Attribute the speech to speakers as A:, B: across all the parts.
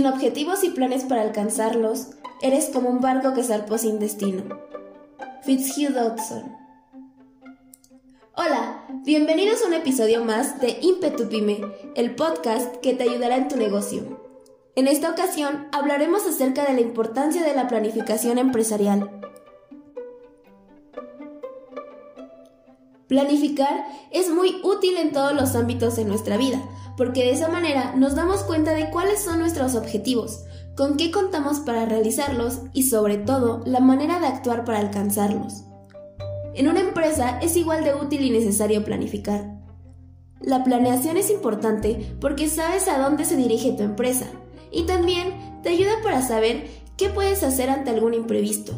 A: Sin objetivos y planes para alcanzarlos, eres como un barco que zarpó sin destino. Fitzhugh Dodson. Hola, bienvenidos a un episodio más de Impetu Pyme, el podcast que te ayudará en tu negocio. En esta ocasión hablaremos acerca de la importancia de la planificación empresarial. Planificar es muy útil en todos los ámbitos de nuestra vida, porque de esa manera nos damos cuenta de cuáles son nuestros objetivos, con qué contamos para realizarlos y sobre todo la manera de actuar para alcanzarlos. En una empresa es igual de útil y necesario planificar. La planeación es importante porque sabes a dónde se dirige tu empresa y también te ayuda para saber qué puedes hacer ante algún imprevisto,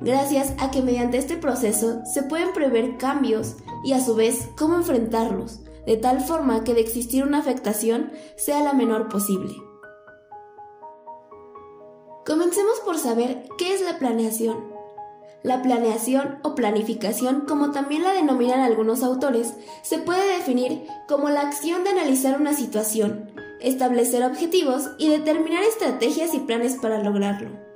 A: gracias a que mediante este proceso se pueden prever cambios y a su vez cómo enfrentarlos, de tal forma que de existir una afectación sea la menor posible. Comencemos por saber qué es la planeación. La planeación o planificación, como también la denominan algunos autores, se puede definir como la acción de analizar una situación, establecer objetivos y determinar estrategias y planes para lograrlo.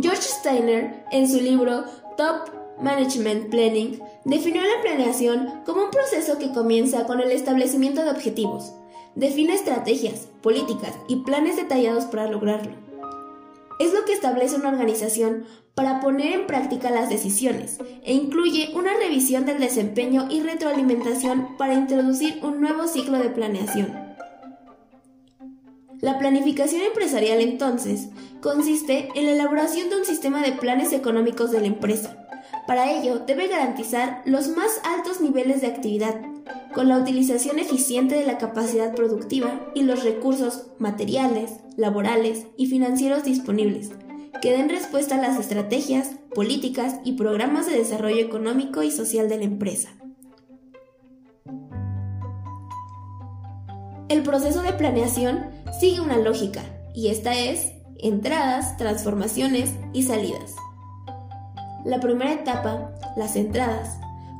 A: George Steiner, en su libro Top Management Planning definió la planeación como un proceso que comienza con el establecimiento de objetivos, define estrategias, políticas y planes detallados para lograrlo. Es lo que establece una organización para poner en práctica las decisiones e incluye una revisión del desempeño y retroalimentación para introducir un nuevo ciclo de planeación. La planificación empresarial entonces consiste en la elaboración de un sistema de planes económicos de la empresa, para ello, debe garantizar los más altos niveles de actividad, con la utilización eficiente de la capacidad productiva y los recursos materiales, laborales y financieros disponibles, que den respuesta a las estrategias, políticas y programas de desarrollo económico y social de la empresa. El proceso de planeación sigue una lógica, y esta es entradas, transformaciones y salidas. La primera etapa, las entradas,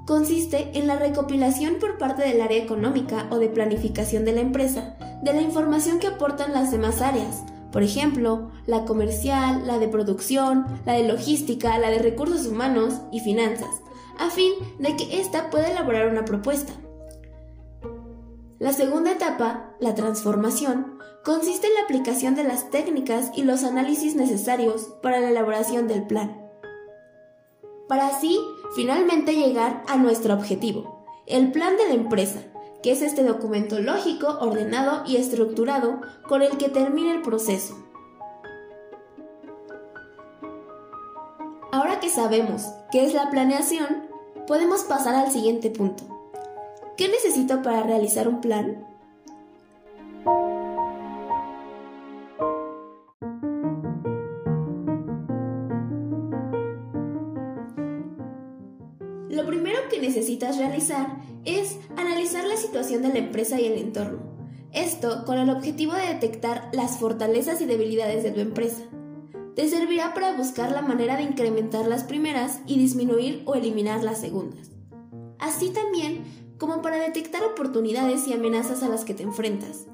A: consiste en la recopilación por parte del área económica o de planificación de la empresa de la información que aportan las demás áreas, por ejemplo, la comercial, la de producción, la de logística, la de recursos humanos y finanzas, a fin de que ésta pueda elaborar una propuesta. La segunda etapa, la transformación, consiste en la aplicación de las técnicas y los análisis necesarios para la elaboración del plan para así finalmente llegar a nuestro objetivo, el plan de la empresa, que es este documento lógico, ordenado y estructurado con el que termina el proceso. Ahora que sabemos qué es la planeación, podemos pasar al siguiente punto. ¿Qué necesito para realizar un plan? Lo primero que necesitas realizar es analizar la situación de la empresa y el entorno. Esto con el objetivo de detectar las fortalezas y debilidades de tu empresa. Te servirá para buscar la manera de incrementar las primeras y disminuir o eliminar las segundas. Así también como para detectar oportunidades y amenazas a las que te enfrentas.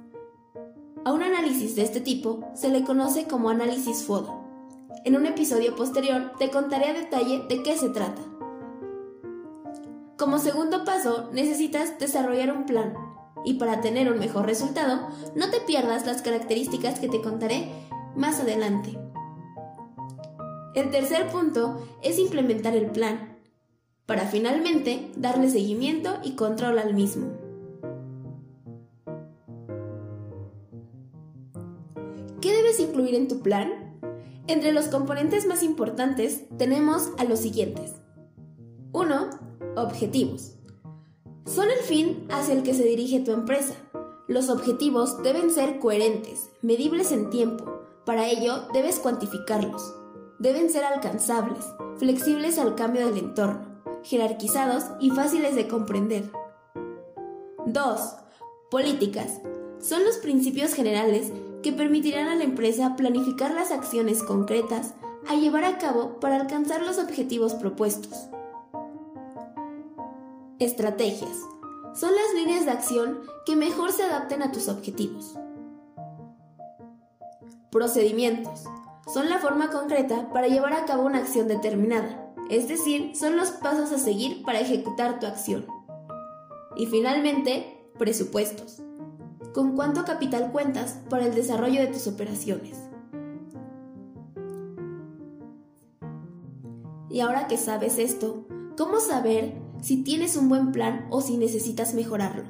A: A un análisis de este tipo se le conoce como análisis FODA. En un episodio posterior te contaré a detalle de qué se trata. Como segundo paso, necesitas desarrollar un plan. Y para tener un mejor resultado, no te pierdas las características que te contaré más adelante. El tercer punto es implementar el plan, para finalmente darle seguimiento y control al mismo. ¿Qué debes incluir en tu plan? Entre los componentes más importantes tenemos a los siguientes. 1 Objetivos. Son el fin hacia el que se dirige tu empresa. Los objetivos deben ser coherentes, medibles en tiempo. Para ello, debes cuantificarlos. Deben ser alcanzables, flexibles al cambio del entorno, jerarquizados y fáciles de comprender. 2. Políticas. Son los principios generales que permitirán a la empresa planificar las acciones concretas a llevar a cabo para alcanzar los objetivos propuestos. Estrategias. Son las líneas de acción que mejor se adapten a tus objetivos. Procedimientos. Son la forma concreta para llevar a cabo una acción determinada, es decir, son los pasos a seguir para ejecutar tu acción. Y finalmente, presupuestos. ¿Con cuánto capital cuentas para el desarrollo de tus operaciones? Y ahora que sabes esto, ¿cómo saber si tienes un buen plan o si necesitas mejorarlo?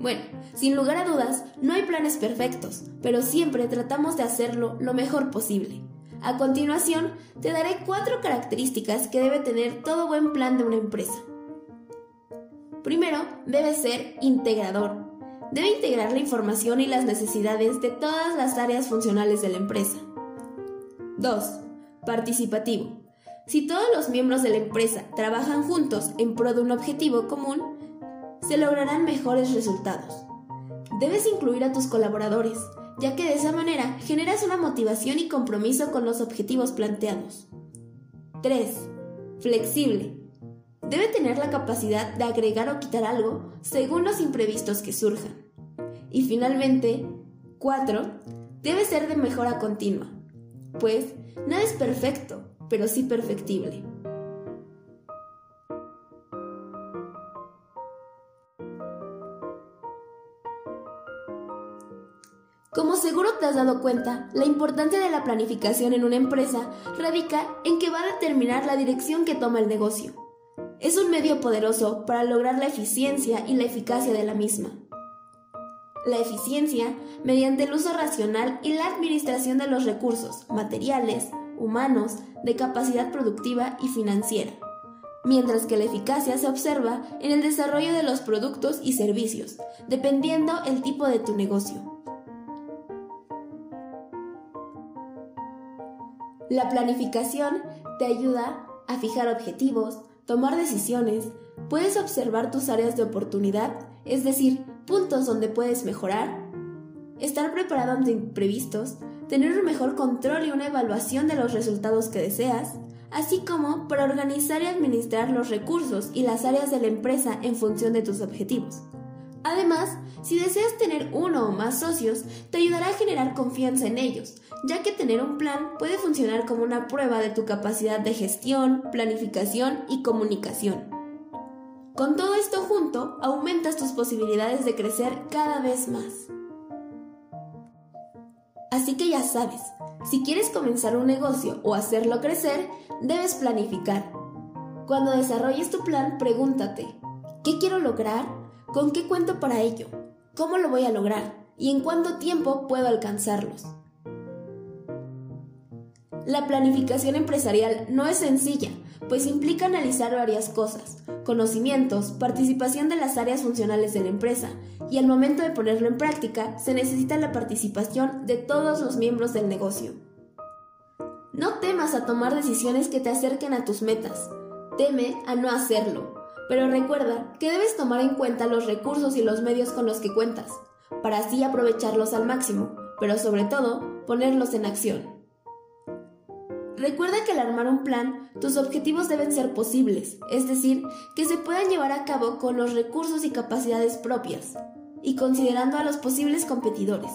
A: Bueno, sin lugar a dudas, no hay planes perfectos, pero siempre tratamos de hacerlo lo mejor posible. A continuación, te daré cuatro características que debe tener todo buen plan de una empresa. Primero, debe ser integrador. Debe integrar la información y las necesidades de todas las áreas funcionales de la empresa. 2. Participativo. Si todos los miembros de la empresa trabajan juntos en pro de un objetivo común, se lograrán mejores resultados. Debes incluir a tus colaboradores, ya que de esa manera generas una motivación y compromiso con los objetivos planteados. 3. Flexible. Debe tener la capacidad de agregar o quitar algo según los imprevistos que surjan. Y finalmente, 4. Debe ser de mejora continua, pues nada es perfecto pero sí perfectible. Seguro te has dado cuenta, la importancia de la planificación en una empresa radica en que va a determinar la dirección que toma el negocio. Es un medio poderoso para lograr la eficiencia y la eficacia de la misma. La eficiencia mediante el uso racional y la administración de los recursos materiales, humanos, de capacidad productiva y financiera, mientras que la eficacia se observa en el desarrollo de los productos y servicios, dependiendo el tipo de tu negocio. La planificación te ayuda a fijar objetivos, tomar decisiones, puedes observar tus áreas de oportunidad, es decir, puntos donde puedes mejorar, estar preparado ante imprevistos, tener un mejor control y una evaluación de los resultados que deseas, así como para organizar y administrar los recursos y las áreas de la empresa en función de tus objetivos. Además, si deseas tener uno o más socios, te ayudará a generar confianza en ellos, ya que tener un plan puede funcionar como una prueba de tu capacidad de gestión, planificación y comunicación. Con todo esto junto, aumentas tus posibilidades de crecer cada vez más. Así que ya sabes, si quieres comenzar un negocio o hacerlo crecer, debes planificar. Cuando desarrolles tu plan, pregúntate, ¿qué quiero lograr? ¿Con qué cuento para ello? ¿Cómo lo voy a lograr? ¿Y en cuánto tiempo puedo alcanzarlos? La planificación empresarial no es sencilla, pues implica analizar varias cosas, conocimientos, participación de las áreas funcionales de la empresa, y al momento de ponerlo en práctica se necesita la participación de todos los miembros del negocio. No temas a tomar decisiones que te acerquen a tus metas, teme a no hacerlo, pero recuerda que debes tomar en cuenta los recursos y los medios con los que cuentas, para así aprovecharlos al máximo, pero sobre todo ponerlos en acción. Recuerda que al armar un plan, tus objetivos deben ser posibles, es decir, que se puedan llevar a cabo con los recursos y capacidades propias, y considerando a los posibles competidores.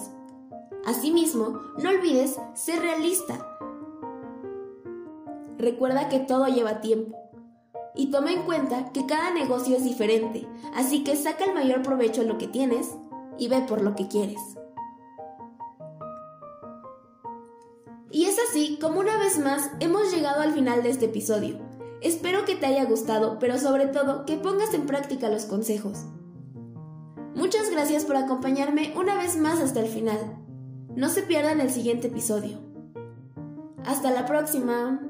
A: Asimismo, no olvides ser realista. Recuerda que todo lleva tiempo. Y toma en cuenta que cada negocio es diferente, así que saca el mayor provecho a lo que tienes y ve por lo que quieres. Y es así como una vez más hemos llegado al final de este episodio. Espero que te haya gustado, pero sobre todo que pongas en práctica los consejos. Muchas gracias por acompañarme una vez más hasta el final. No se pierdan el siguiente episodio. Hasta la próxima.